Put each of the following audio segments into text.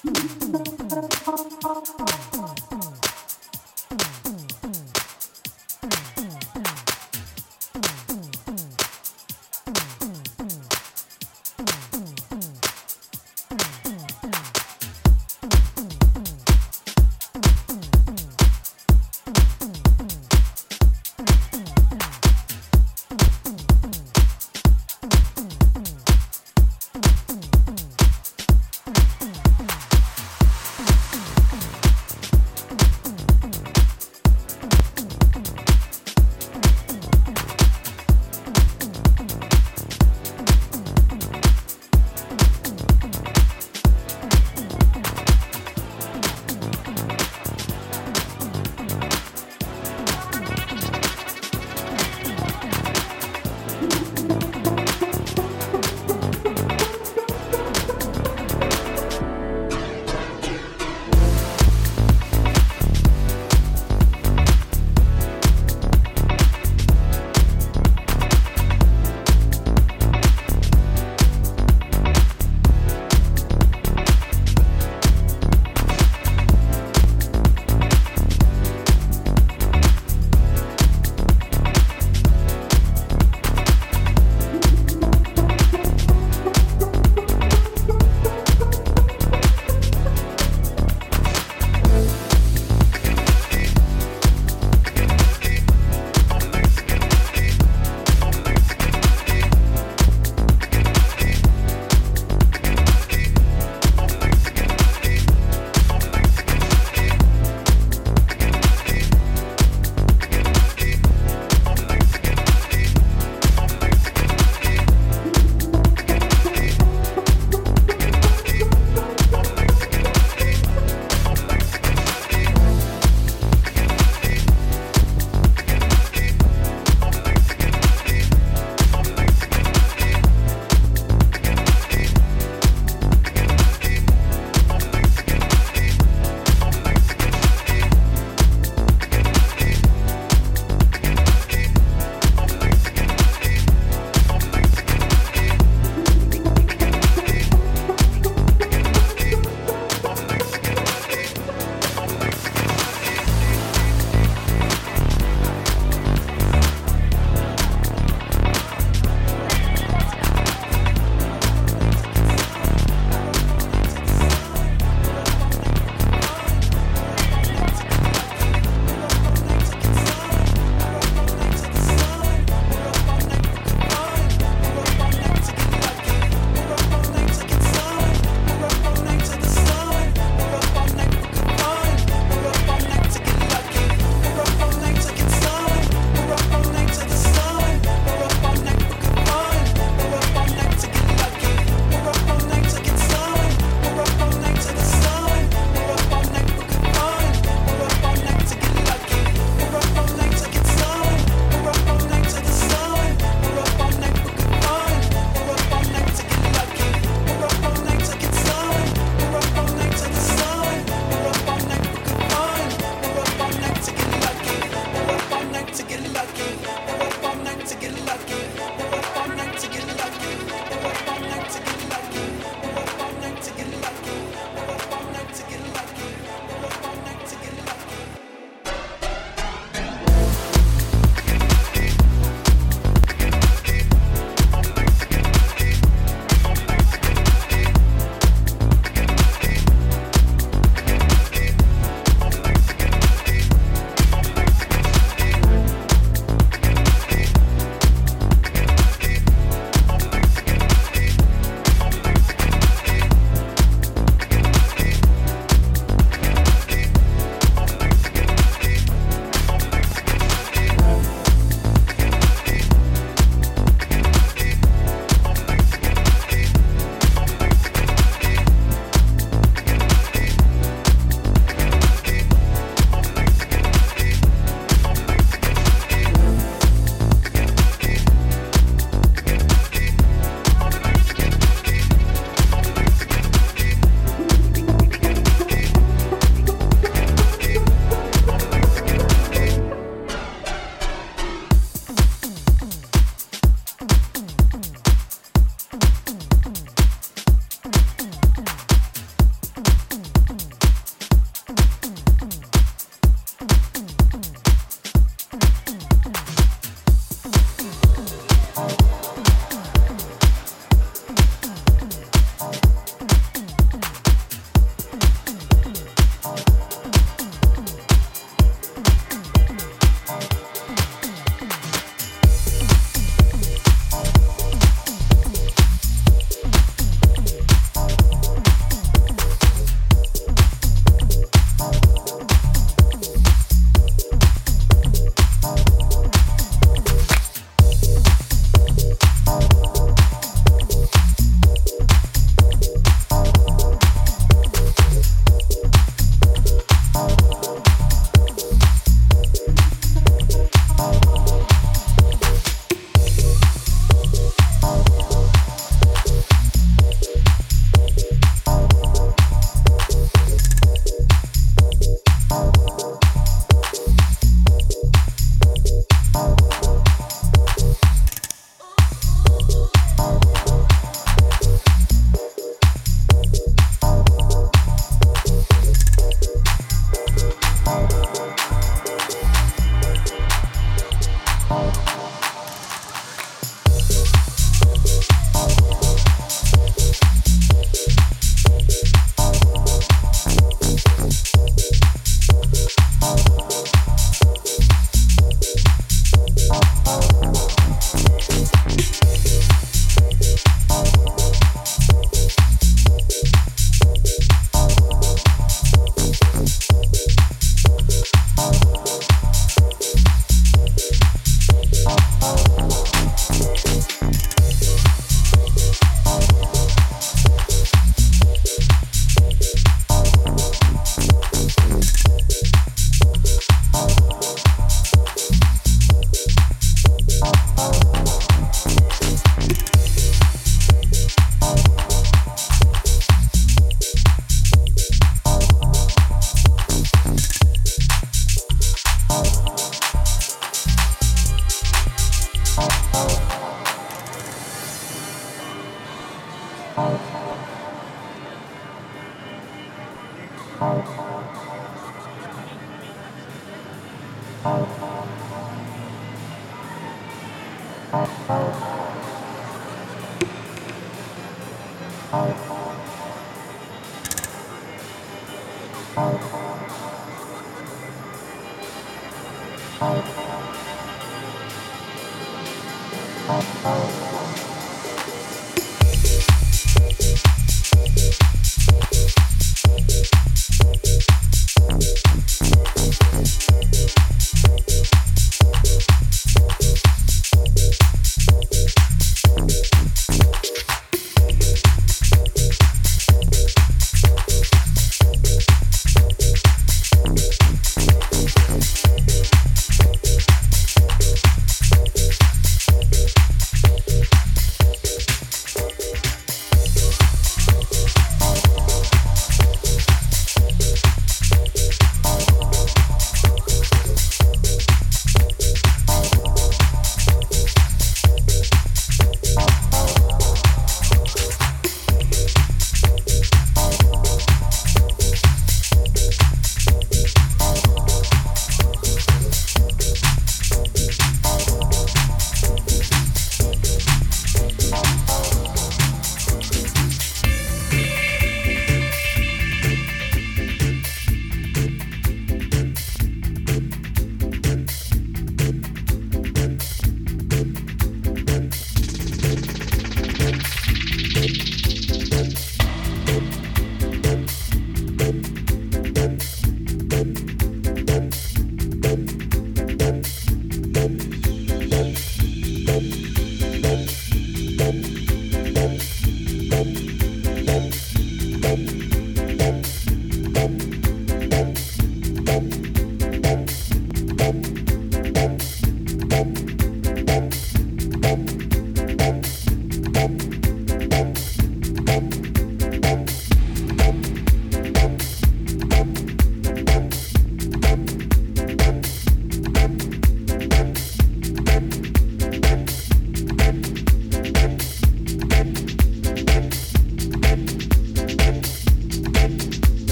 Thank you.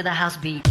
To the house beat.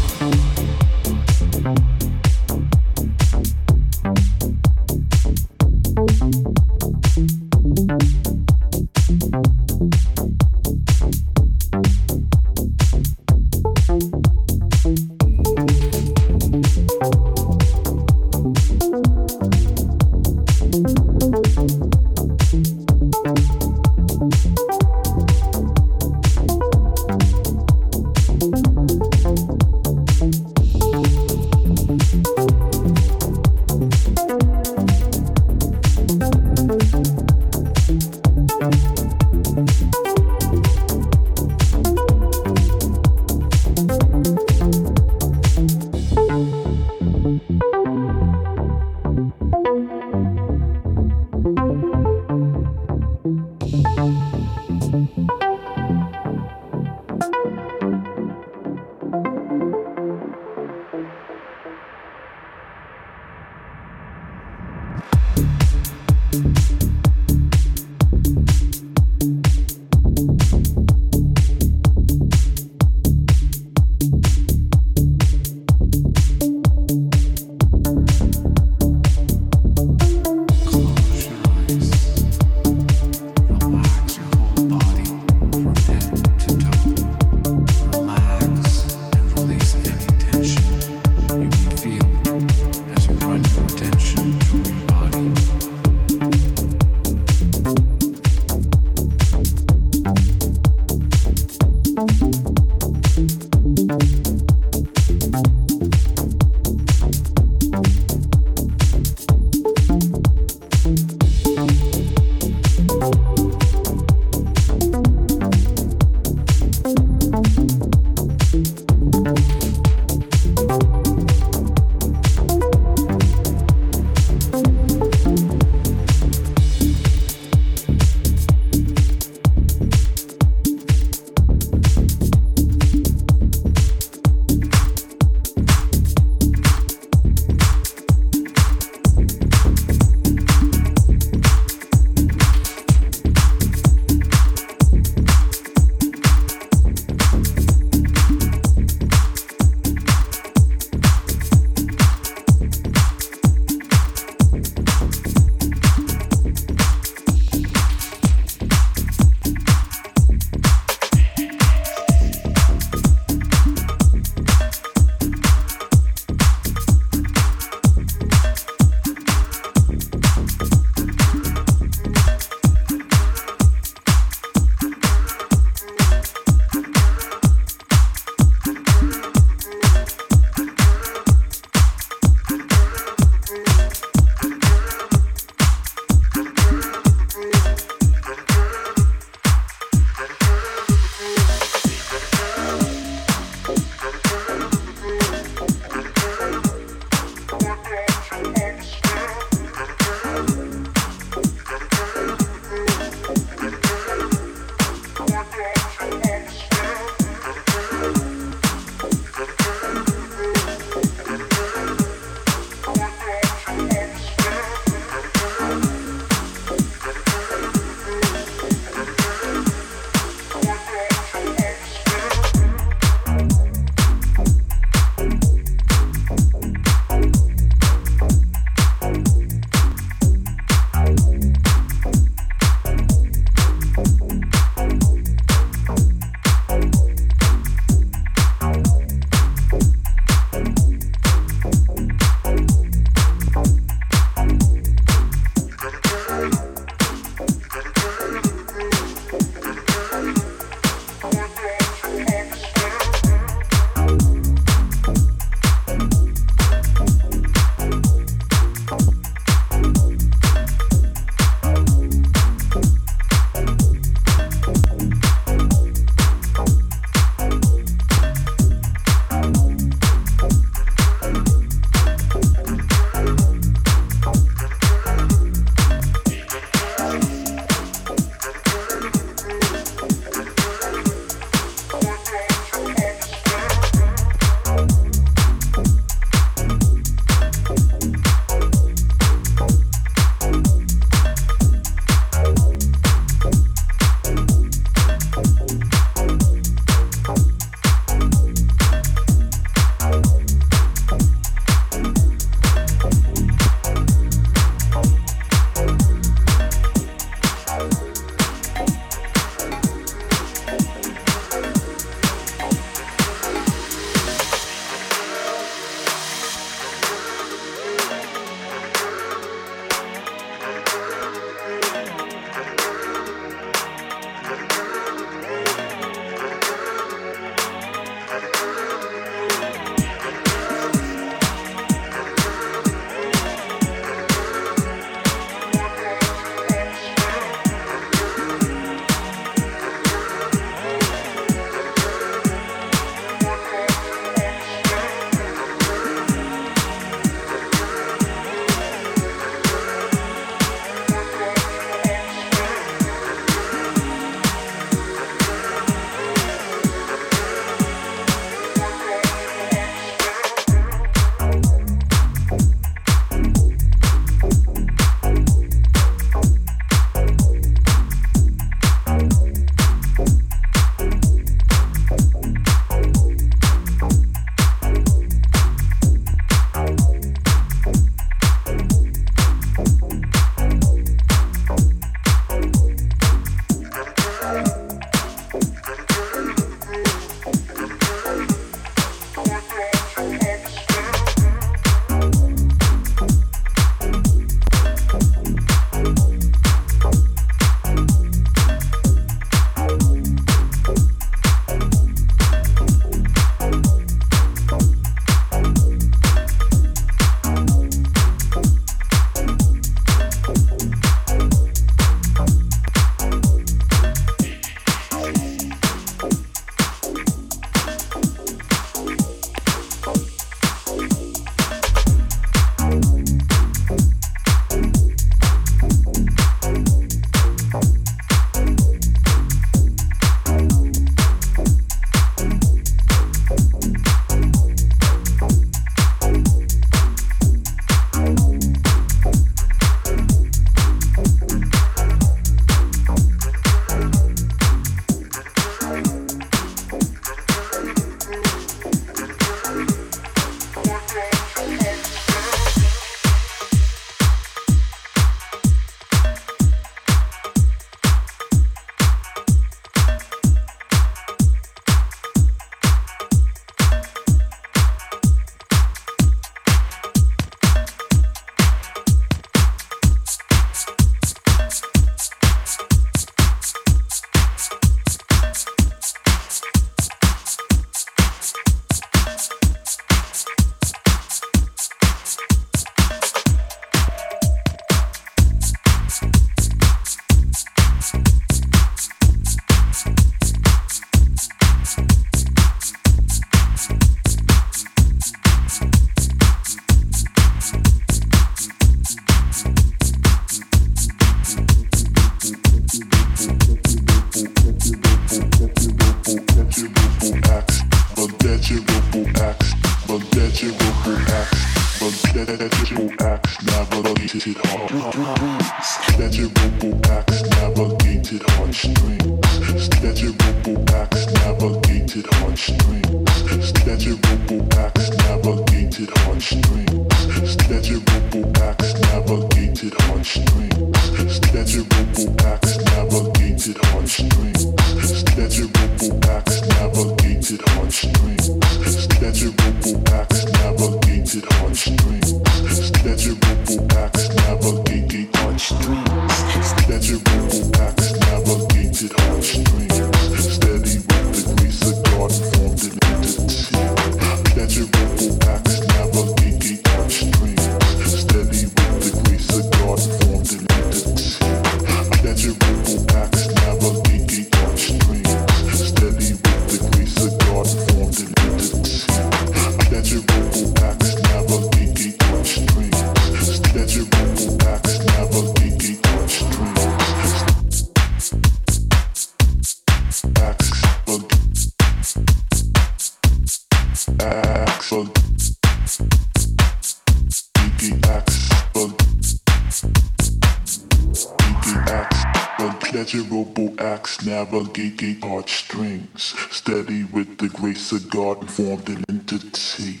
Navigate heartstrings, steady with the grace of God and formed an entity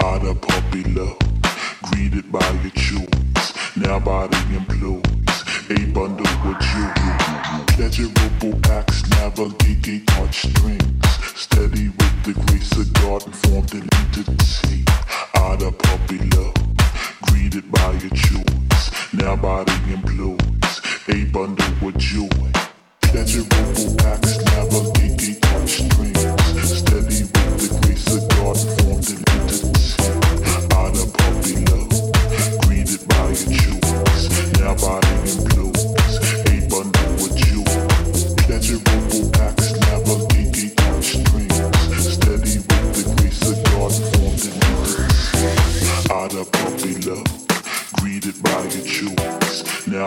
out of puppy love, greeted by your choice. Now body employs a bundle of jewelry. Pleasurable acts navigate heartstrings, steady with the grace of God and formed an entity out of puppy love, greeted by your choice. Now body employs a bundle of joy.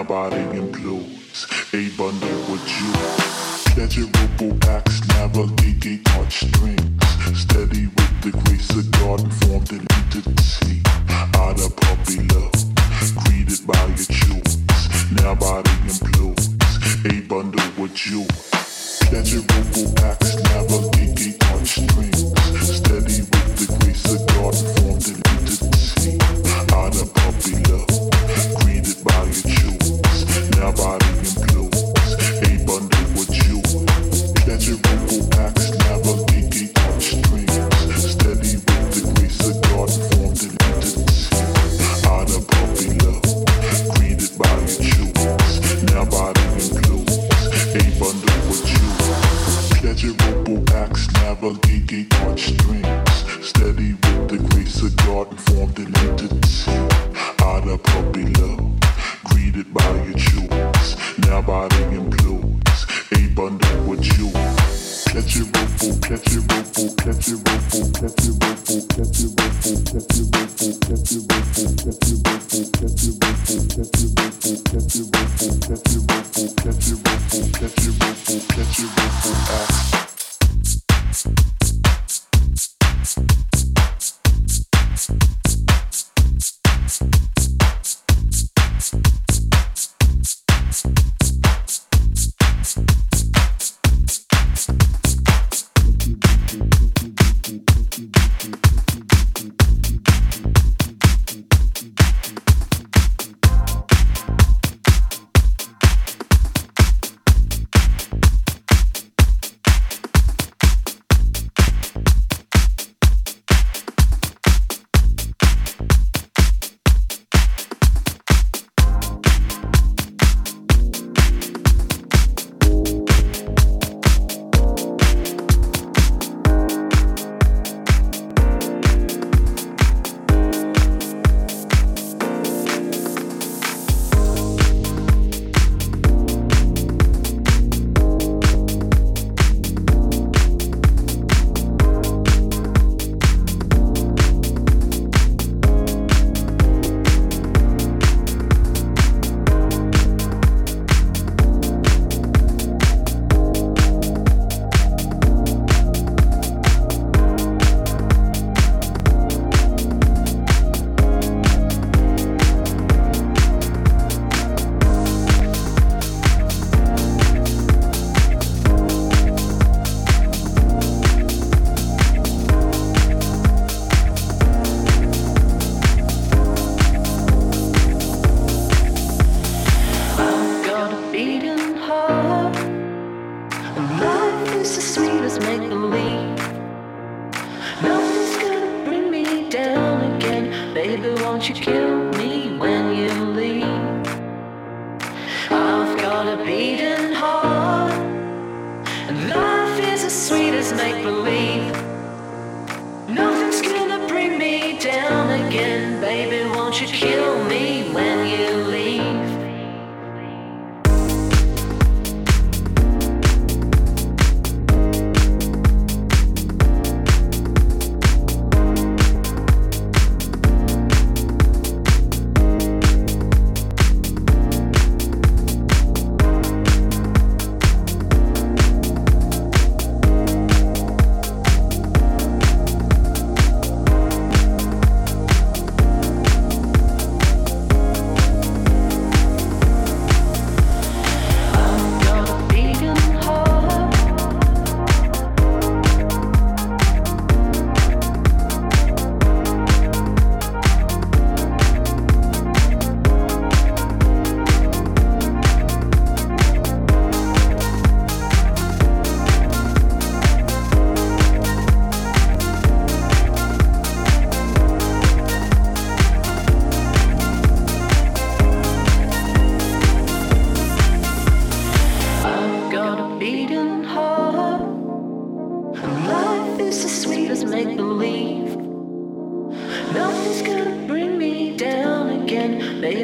body implodes. A bundle with you.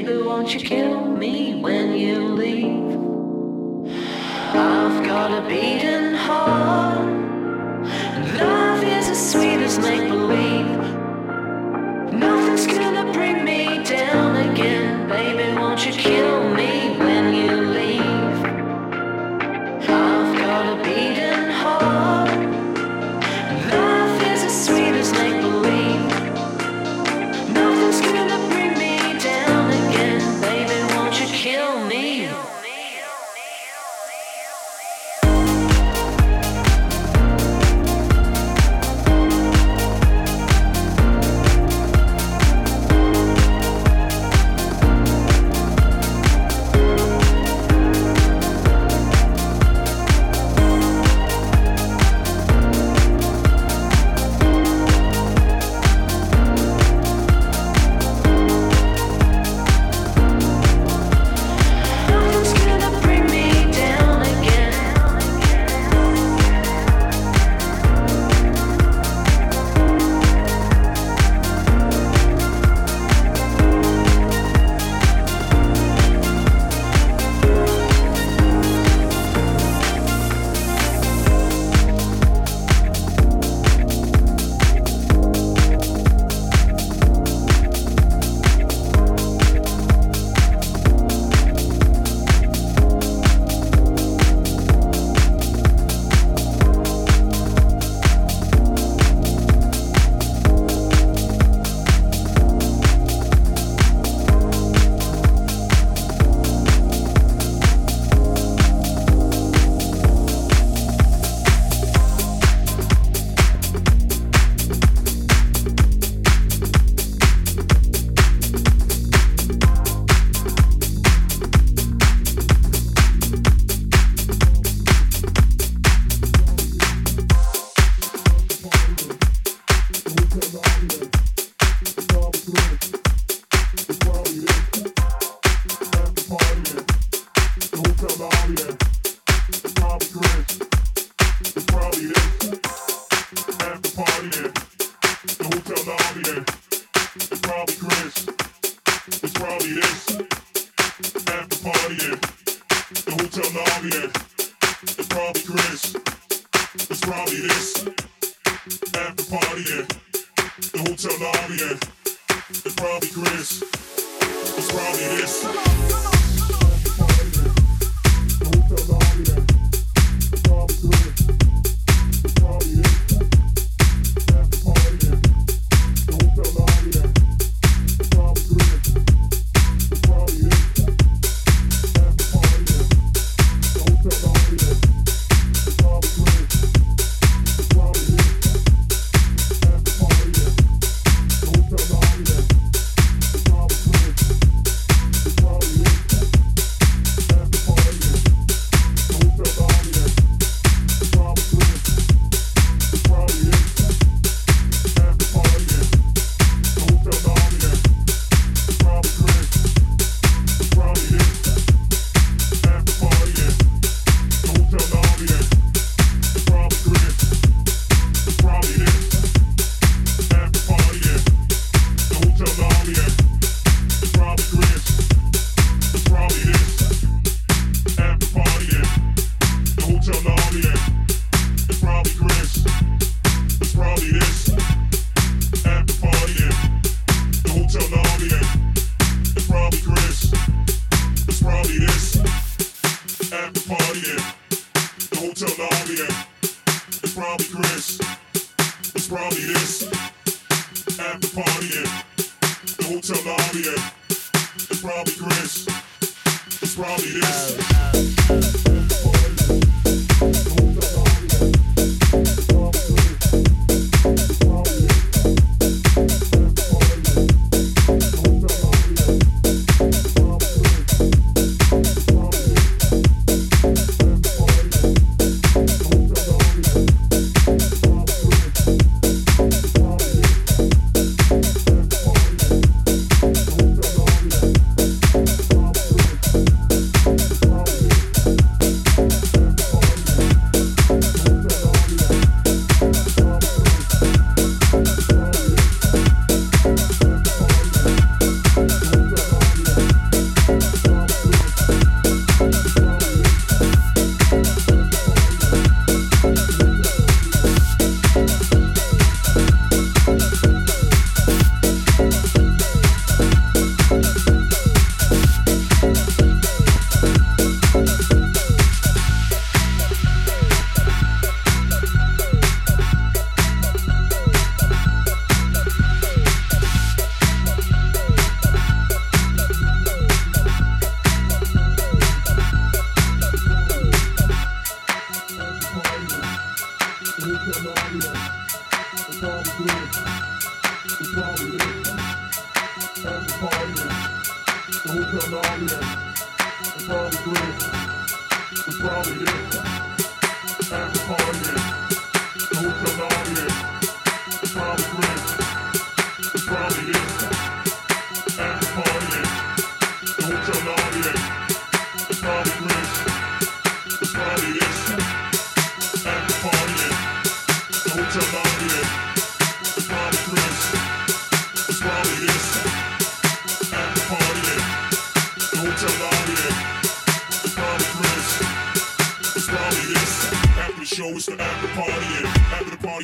Baby, won't you kill me when you leave? I've got a beating heart.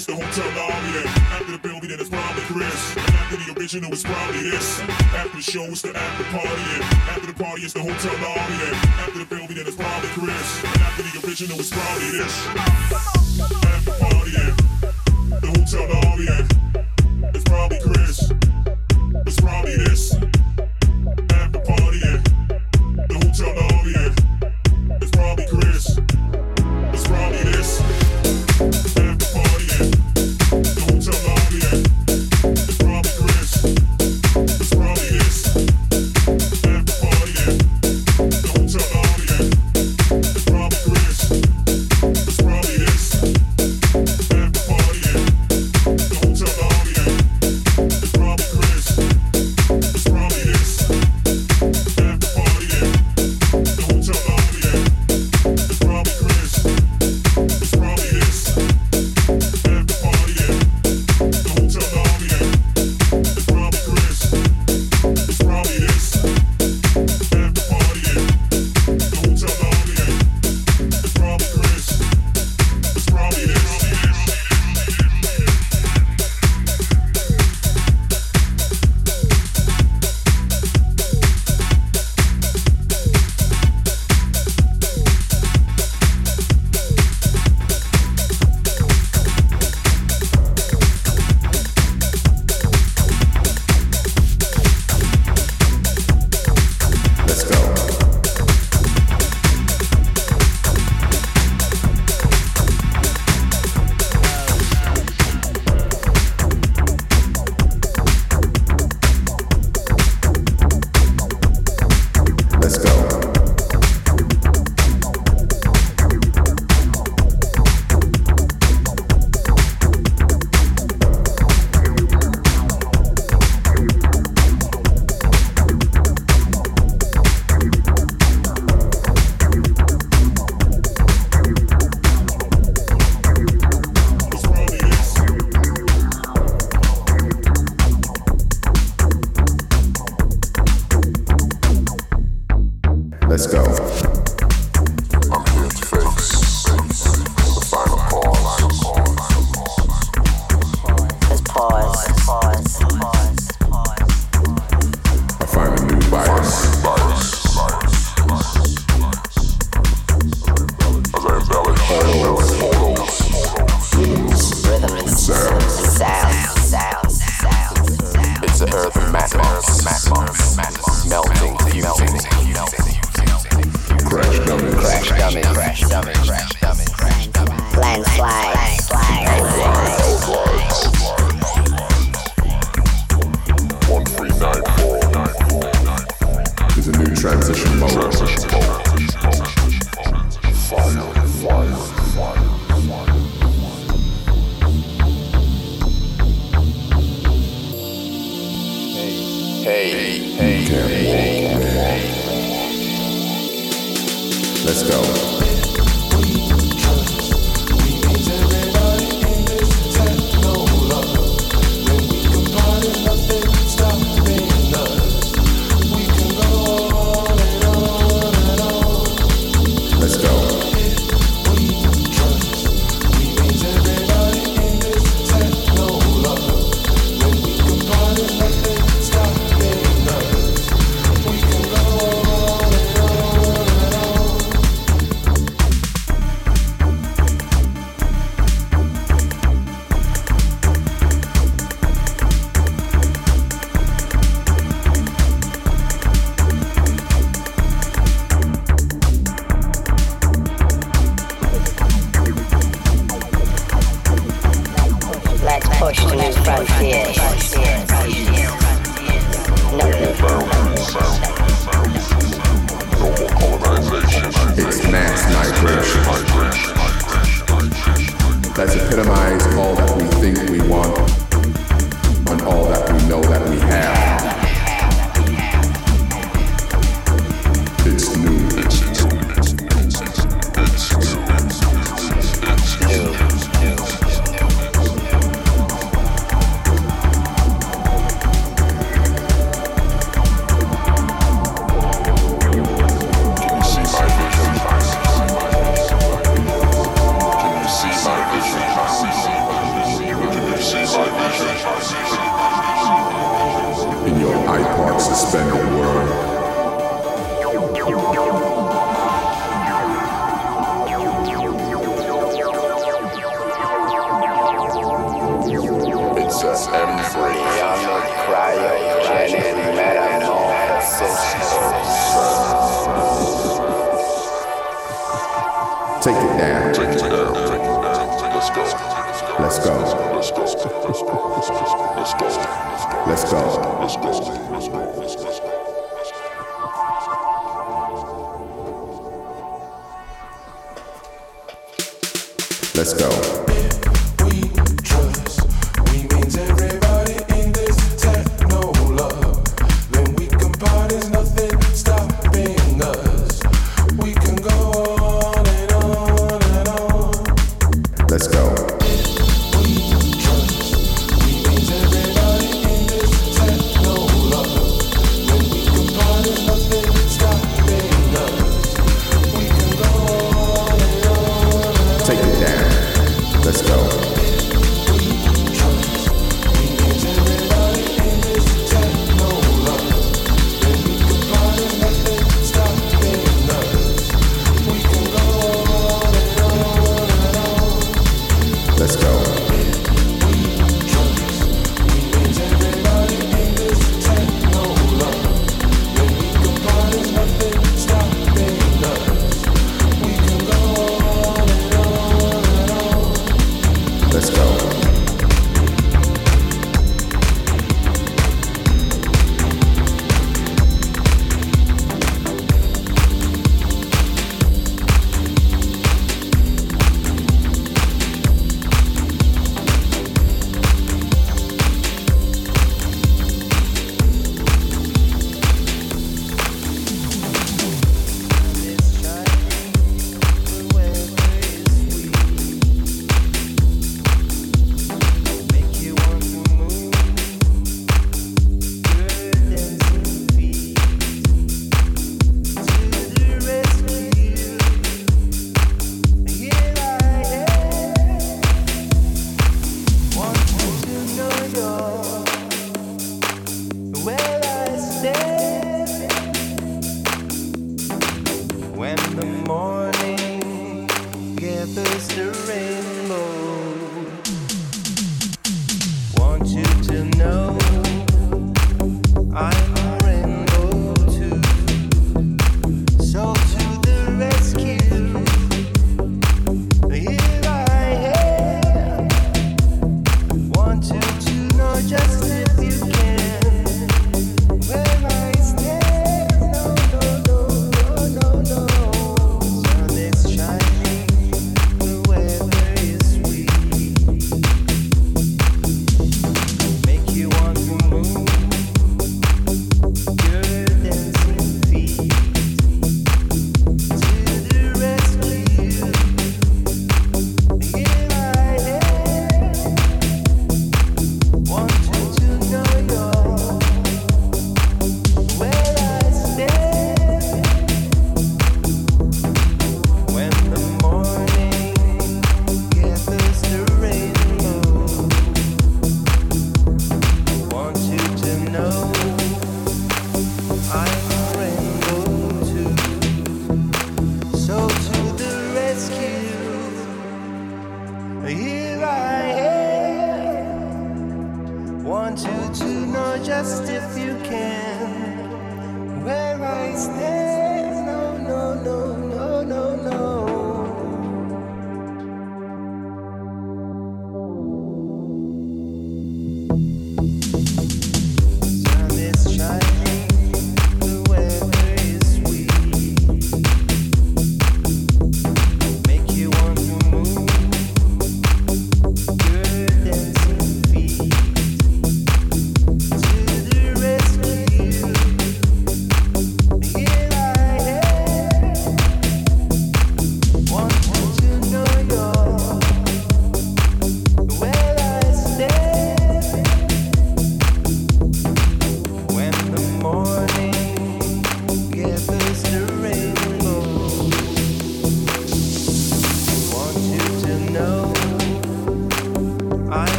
it's the hotel lobby. After the building, it's probably Chris. After the original, it's probably this. After the show, it's the after party. After the party, it's the hotel lobby. After the building, it's probably Chris. After the original, it's probably this. After party, the hotel lobby. Yeah.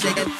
Shake it.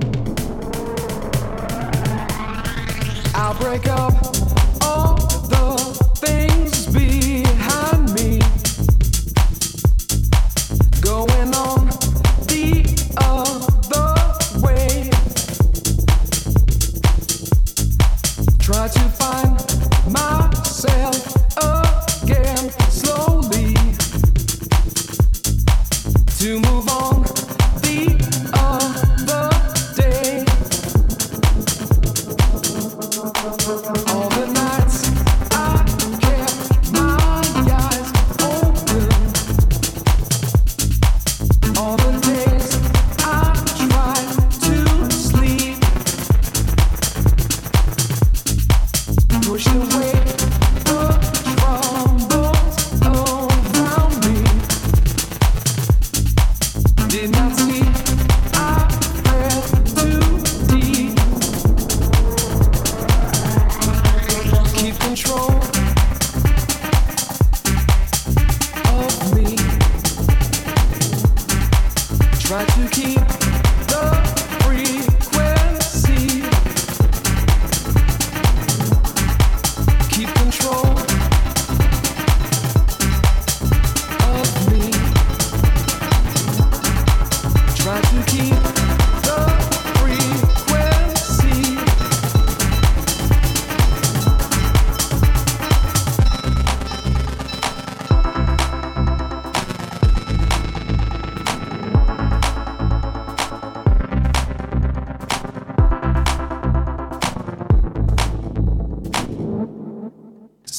Break up all the things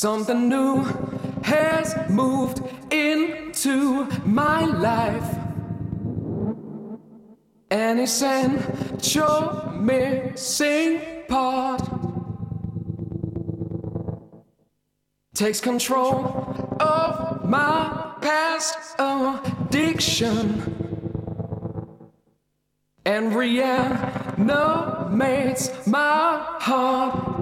Something new has moved into my life. An essential missing part takes control of my past addiction and reanimates my heart.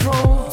control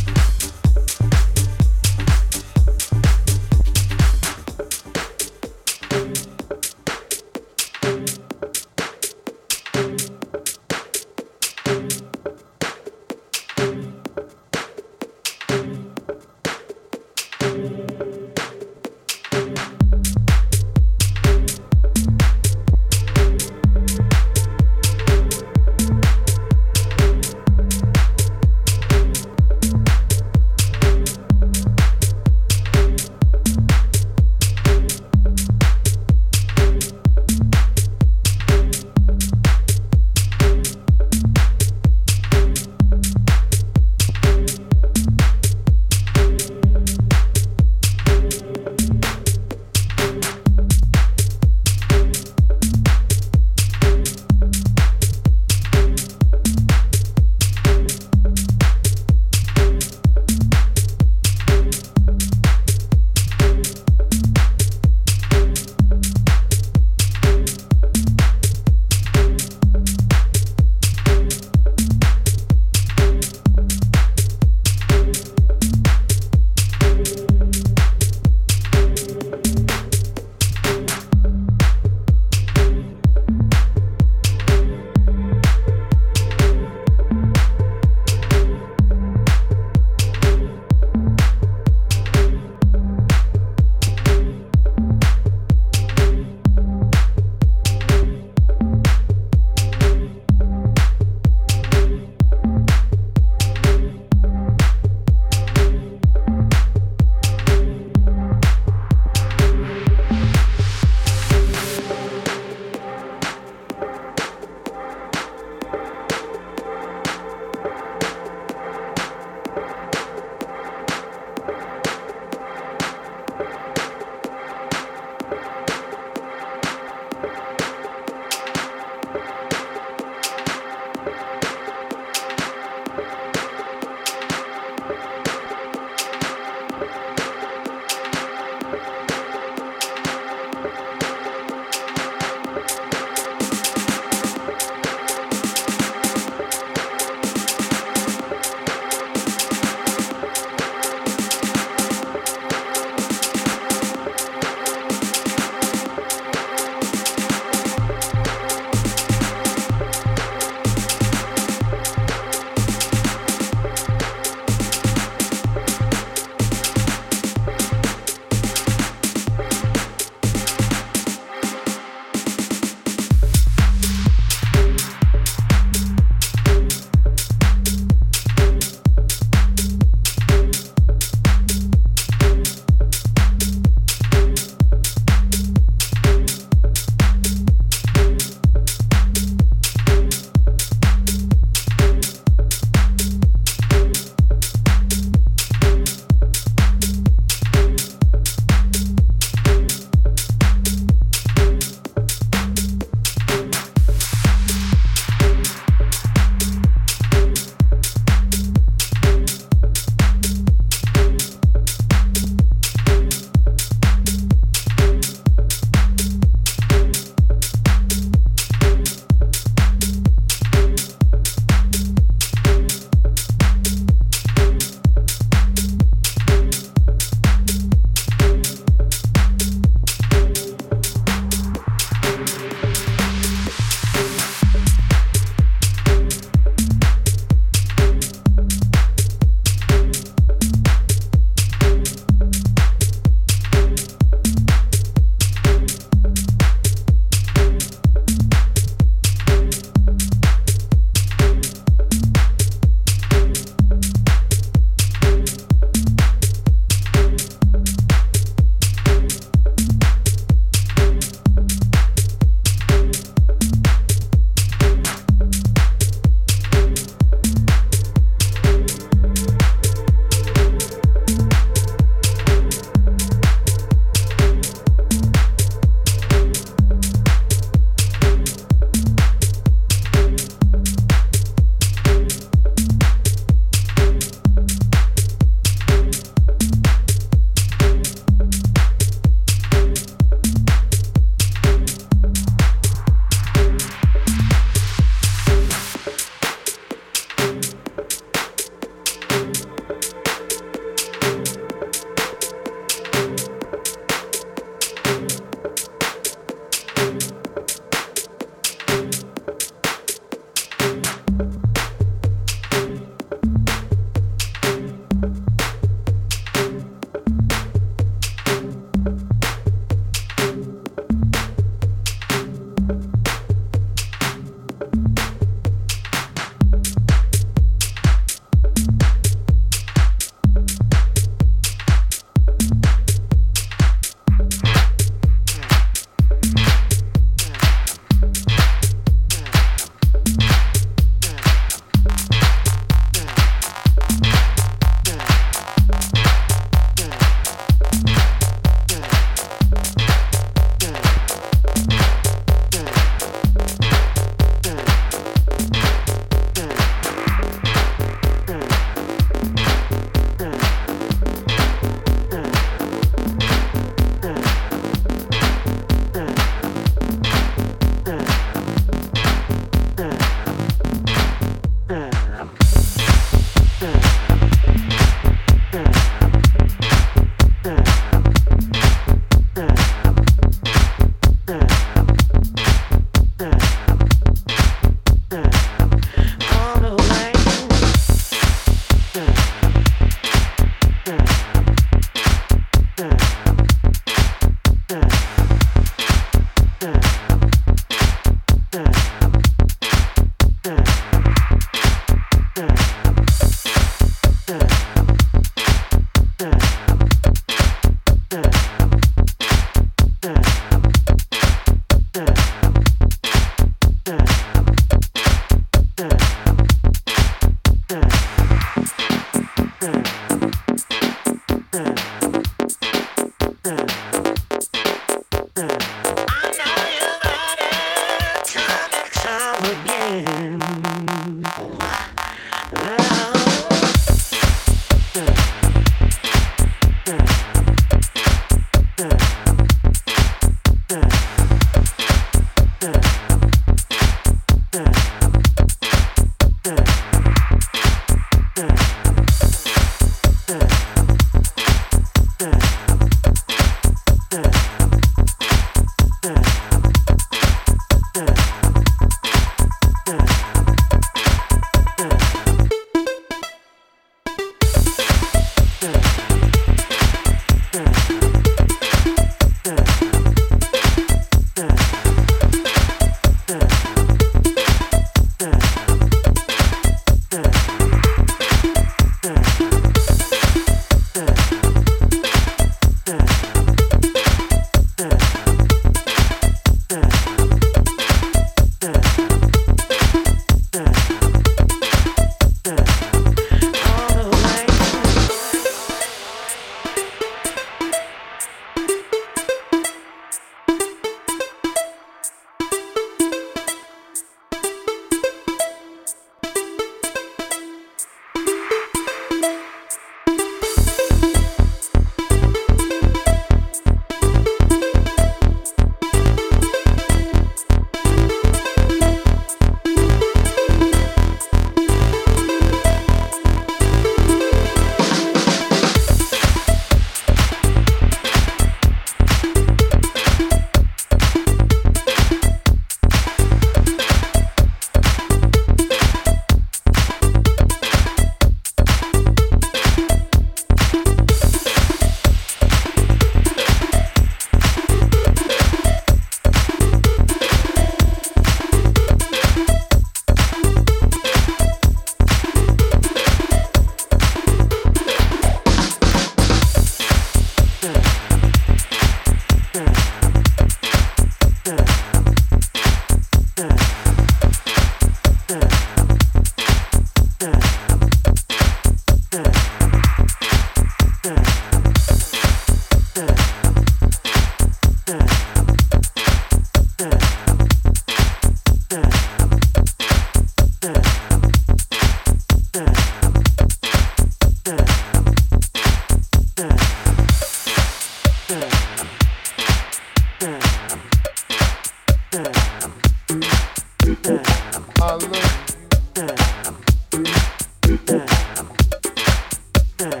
Running